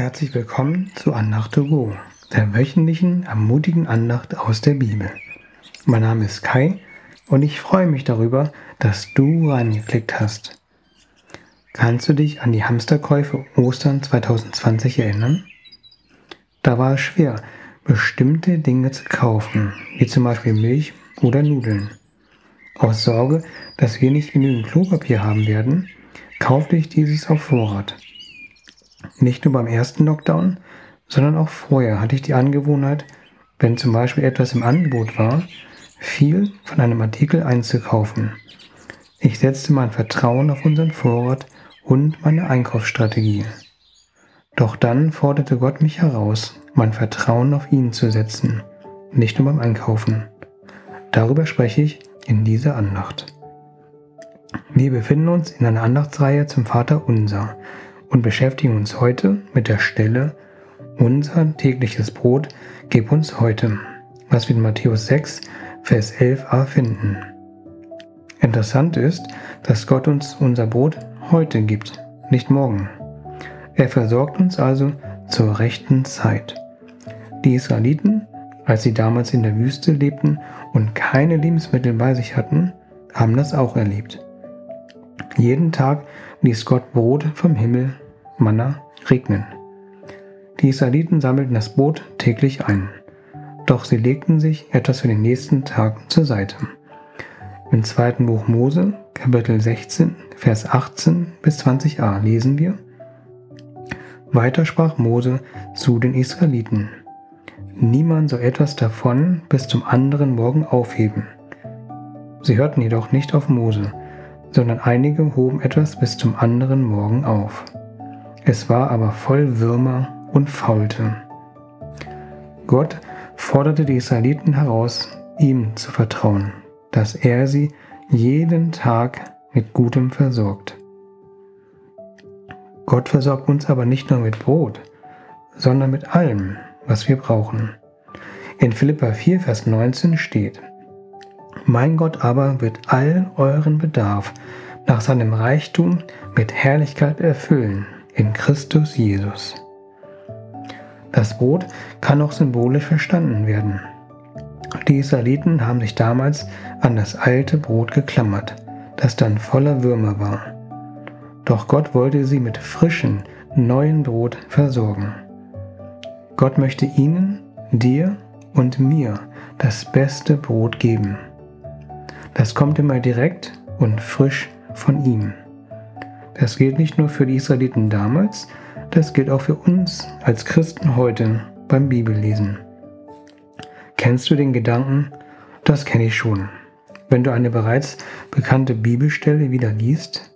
Herzlich willkommen zu Andacht to go, der wöchentlichen ermutigen Andacht aus der Bibel. Mein Name ist Kai und ich freue mich darüber, dass du reingeklickt hast. Kannst du dich an die Hamsterkäufe Ostern 2020 erinnern? Da war es schwer, bestimmte Dinge zu kaufen, wie zum Beispiel Milch oder Nudeln. Aus Sorge, dass wir nicht genügend Klopapier haben werden, kaufte ich dieses auf Vorrat. Nicht nur beim ersten Lockdown, sondern auch vorher hatte ich die Angewohnheit, wenn zum Beispiel etwas im Angebot war, viel von einem Artikel einzukaufen. Ich setzte mein Vertrauen auf unseren Vorrat und meine Einkaufsstrategie. Doch dann forderte Gott mich heraus, mein Vertrauen auf ihn zu setzen, nicht nur beim Einkaufen. Darüber spreche ich in dieser Andacht. Wir befinden uns in einer Andachtsreihe zum Vater Unser und beschäftigen uns heute mit der Stelle Unser tägliches Brot gib uns heute, was wir in Matthäus 6, Vers 11a finden. Interessant ist, dass Gott uns unser Brot heute gibt, nicht morgen. Er versorgt uns also zur rechten Zeit. Die Israeliten, als sie damals in der Wüste lebten und keine Lebensmittel bei sich hatten, haben das auch erlebt. Jeden Tag ließ Gott Brot vom Himmel, Manna, regnen. Die Israeliten sammelten das Brot täglich ein, doch sie legten sich etwas für den nächsten Tag zur Seite. Im zweiten Buch Mose, Kapitel 16, Vers 18 bis 20a lesen wir, Weiter sprach Mose zu den Israeliten, Niemand soll etwas davon bis zum anderen Morgen aufheben. Sie hörten jedoch nicht auf Mose, sondern einige hoben etwas bis zum anderen Morgen auf. Es war aber voll Würmer und faulte. Gott forderte die Israeliten heraus, ihm zu vertrauen, dass er sie jeden Tag mit Gutem versorgt. Gott versorgt uns aber nicht nur mit Brot, sondern mit allem, was wir brauchen. In Philippa 4, Vers 19 steht, mein Gott aber wird all euren Bedarf nach seinem Reichtum mit Herrlichkeit erfüllen in Christus Jesus. Das Brot kann auch symbolisch verstanden werden. Die Israeliten haben sich damals an das alte Brot geklammert, das dann voller Würmer war. Doch Gott wollte sie mit frischem, neuen Brot versorgen. Gott möchte ihnen, dir und mir das beste Brot geben. Das kommt immer direkt und frisch von ihm. Das gilt nicht nur für die Israeliten damals, das gilt auch für uns als Christen heute beim Bibellesen. Kennst du den Gedanken? Das kenne ich schon. Wenn du eine bereits bekannte Bibelstelle wieder liest,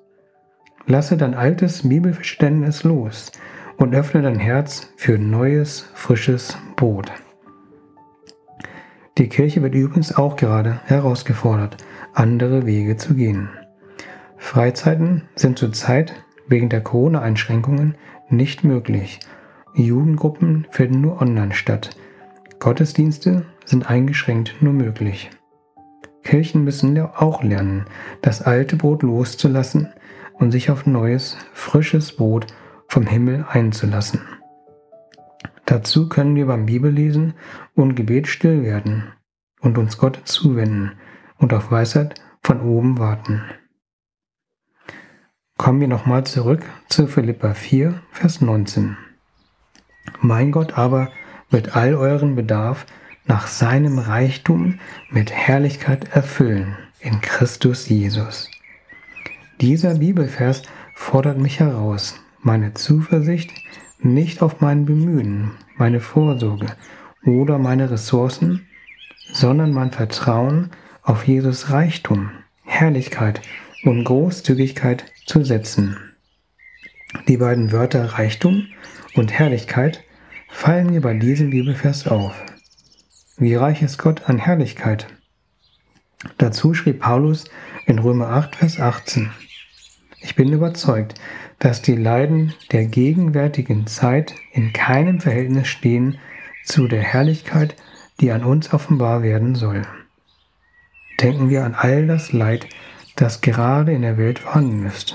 lasse dein altes Bibelverständnis los und öffne dein Herz für neues, frisches Brot. Die Kirche wird übrigens auch gerade herausgefordert, andere Wege zu gehen. Freizeiten sind zurzeit wegen der Corona-Einschränkungen nicht möglich. Jugendgruppen finden nur online statt. Gottesdienste sind eingeschränkt nur möglich. Kirchen müssen auch lernen, das alte Brot loszulassen und sich auf neues, frisches Brot vom Himmel einzulassen. Dazu können wir beim Bibellesen und Gebet still werden und uns Gott zuwenden und auf Weisheit von oben warten. Kommen wir nochmal zurück zu Philippa 4, Vers 19. Mein Gott aber wird all euren Bedarf nach seinem Reichtum mit Herrlichkeit erfüllen in Christus Jesus. Dieser Bibelvers fordert mich heraus, meine Zuversicht nicht auf mein Bemühen, meine Vorsorge oder meine Ressourcen, sondern mein Vertrauen auf Jesus Reichtum, Herrlichkeit und Großzügigkeit zu setzen. Die beiden Wörter Reichtum und Herrlichkeit fallen mir bei diesem Bibelvers auf. Wie reich ist Gott an Herrlichkeit? Dazu schrieb Paulus in Römer 8, Vers 18. Ich bin überzeugt, dass die Leiden der gegenwärtigen Zeit in keinem Verhältnis stehen zu der Herrlichkeit, die an uns offenbar werden soll. Denken wir an all das Leid, das gerade in der Welt vorhanden ist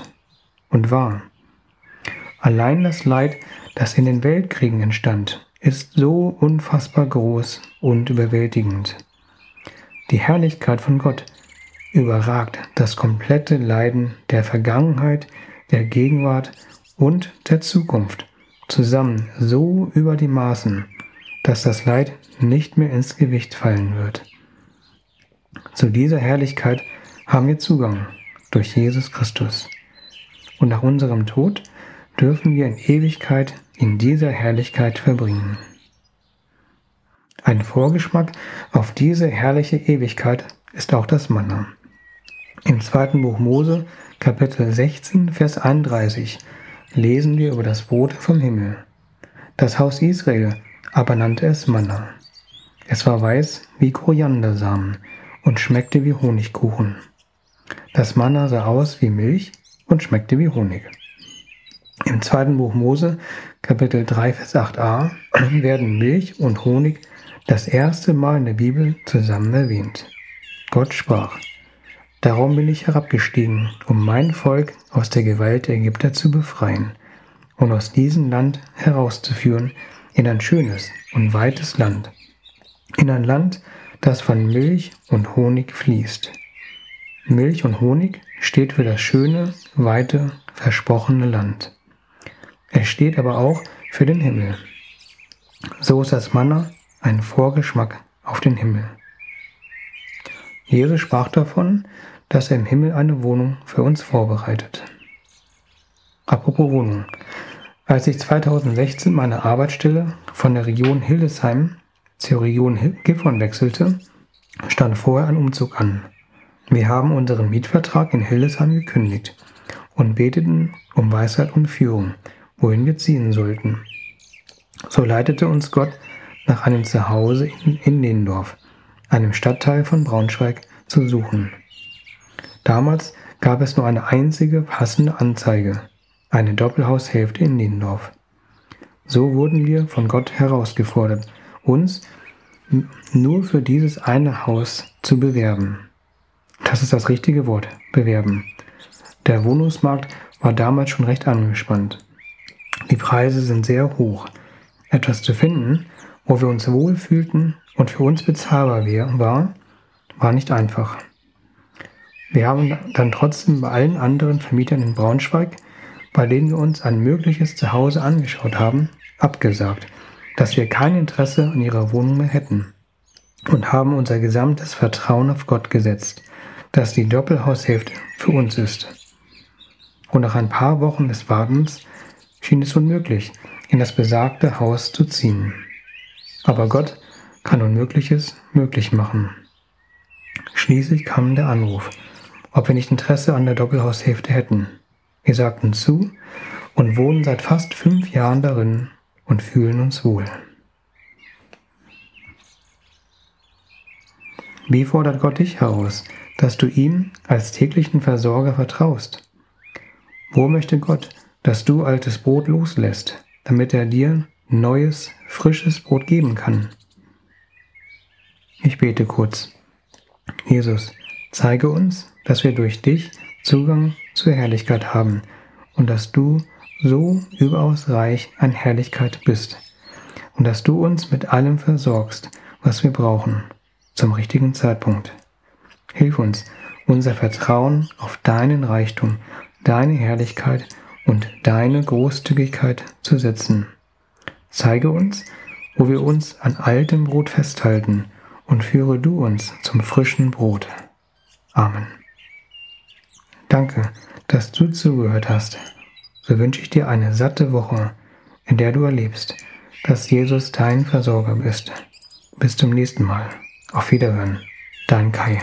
und war. Allein das Leid, das in den Weltkriegen entstand, ist so unfassbar groß und überwältigend. Die Herrlichkeit von Gott überragt das komplette Leiden der Vergangenheit, der Gegenwart und der Zukunft zusammen so über die Maßen, dass das Leid nicht mehr ins Gewicht fallen wird. Zu dieser Herrlichkeit haben wir Zugang durch Jesus Christus. Und nach unserem Tod dürfen wir in Ewigkeit in dieser Herrlichkeit verbringen. Ein Vorgeschmack auf diese herrliche Ewigkeit ist auch das Manna. Im zweiten Buch Mose, Kapitel 16, Vers 31, lesen wir über das Brot vom Himmel. Das Haus Israel aber nannte es Manna. Es war weiß wie Koriandersamen und schmeckte wie Honigkuchen. Das Manna sah aus wie Milch und schmeckte wie Honig. Im zweiten Buch Mose, Kapitel 3, Vers 8a, werden Milch und Honig das erste Mal in der Bibel zusammen erwähnt. Gott sprach, Darum bin ich herabgestiegen, um mein Volk aus der Gewalt der Ägypter zu befreien und aus diesem Land herauszuführen in ein schönes und weites Land, in ein Land, das von Milch und Honig fließt. Milch und Honig steht für das schöne, weite, versprochene Land. Es steht aber auch für den Himmel. So ist das Manna ein Vorgeschmack auf den Himmel. Jesus sprach davon, dass er im Himmel eine Wohnung für uns vorbereitet. Apropos Wohnung. Als ich 2016 meine Arbeitsstelle von der Region Hildesheim zur Region Gifhorn wechselte, stand vorher ein Umzug an. Wir haben unseren Mietvertrag in Hildesheim gekündigt und beteten um Weisheit und Führung, wohin wir ziehen sollten. So leitete uns Gott nach einem Zuhause in, in einem Stadtteil von Braunschweig, zu suchen. Damals gab es nur eine einzige passende Anzeige, eine Doppelhaushälfte in Niendorf. So wurden wir von Gott herausgefordert, uns nur für dieses eine Haus zu bewerben. Das ist das richtige Wort, bewerben. Der Wohnungsmarkt war damals schon recht angespannt. Die Preise sind sehr hoch. Etwas zu finden, wo wir uns wohlfühlten und für uns bezahlbar war, war nicht einfach. Wir haben dann trotzdem bei allen anderen Vermietern in Braunschweig, bei denen wir uns ein mögliches Zuhause angeschaut haben, abgesagt, dass wir kein Interesse an ihrer Wohnung mehr hätten und haben unser gesamtes Vertrauen auf Gott gesetzt, dass die Doppelhaushälfte für uns ist. Und nach ein paar Wochen des Wartens schien es unmöglich, in das besagte Haus zu ziehen. Aber Gott kann Unmögliches möglich machen. Schließlich kam der Anruf, ob wir nicht Interesse an der Doppelhaushälfte hätten. Wir sagten zu und wohnen seit fast fünf Jahren darin und fühlen uns wohl. Wie fordert Gott dich heraus, dass du ihm als täglichen Versorger vertraust? Wo möchte Gott, dass du altes Brot loslässt, damit er dir neues, frisches Brot geben kann? Ich bete kurz. Jesus, zeige uns, dass wir durch dich Zugang zur Herrlichkeit haben und dass du so überaus reich an Herrlichkeit bist und dass du uns mit allem versorgst, was wir brauchen, zum richtigen Zeitpunkt. Hilf uns, unser Vertrauen auf deinen Reichtum, deine Herrlichkeit und deine Großzügigkeit zu setzen. Zeige uns, wo wir uns an altem Brot festhalten und führe du uns zum frischen Brot. Amen. Danke, dass du zugehört hast. So wünsche ich dir eine satte Woche, in der du erlebst, dass Jesus dein Versorger ist. Bis zum nächsten Mal. Auf Wiederhören. Dein Kai.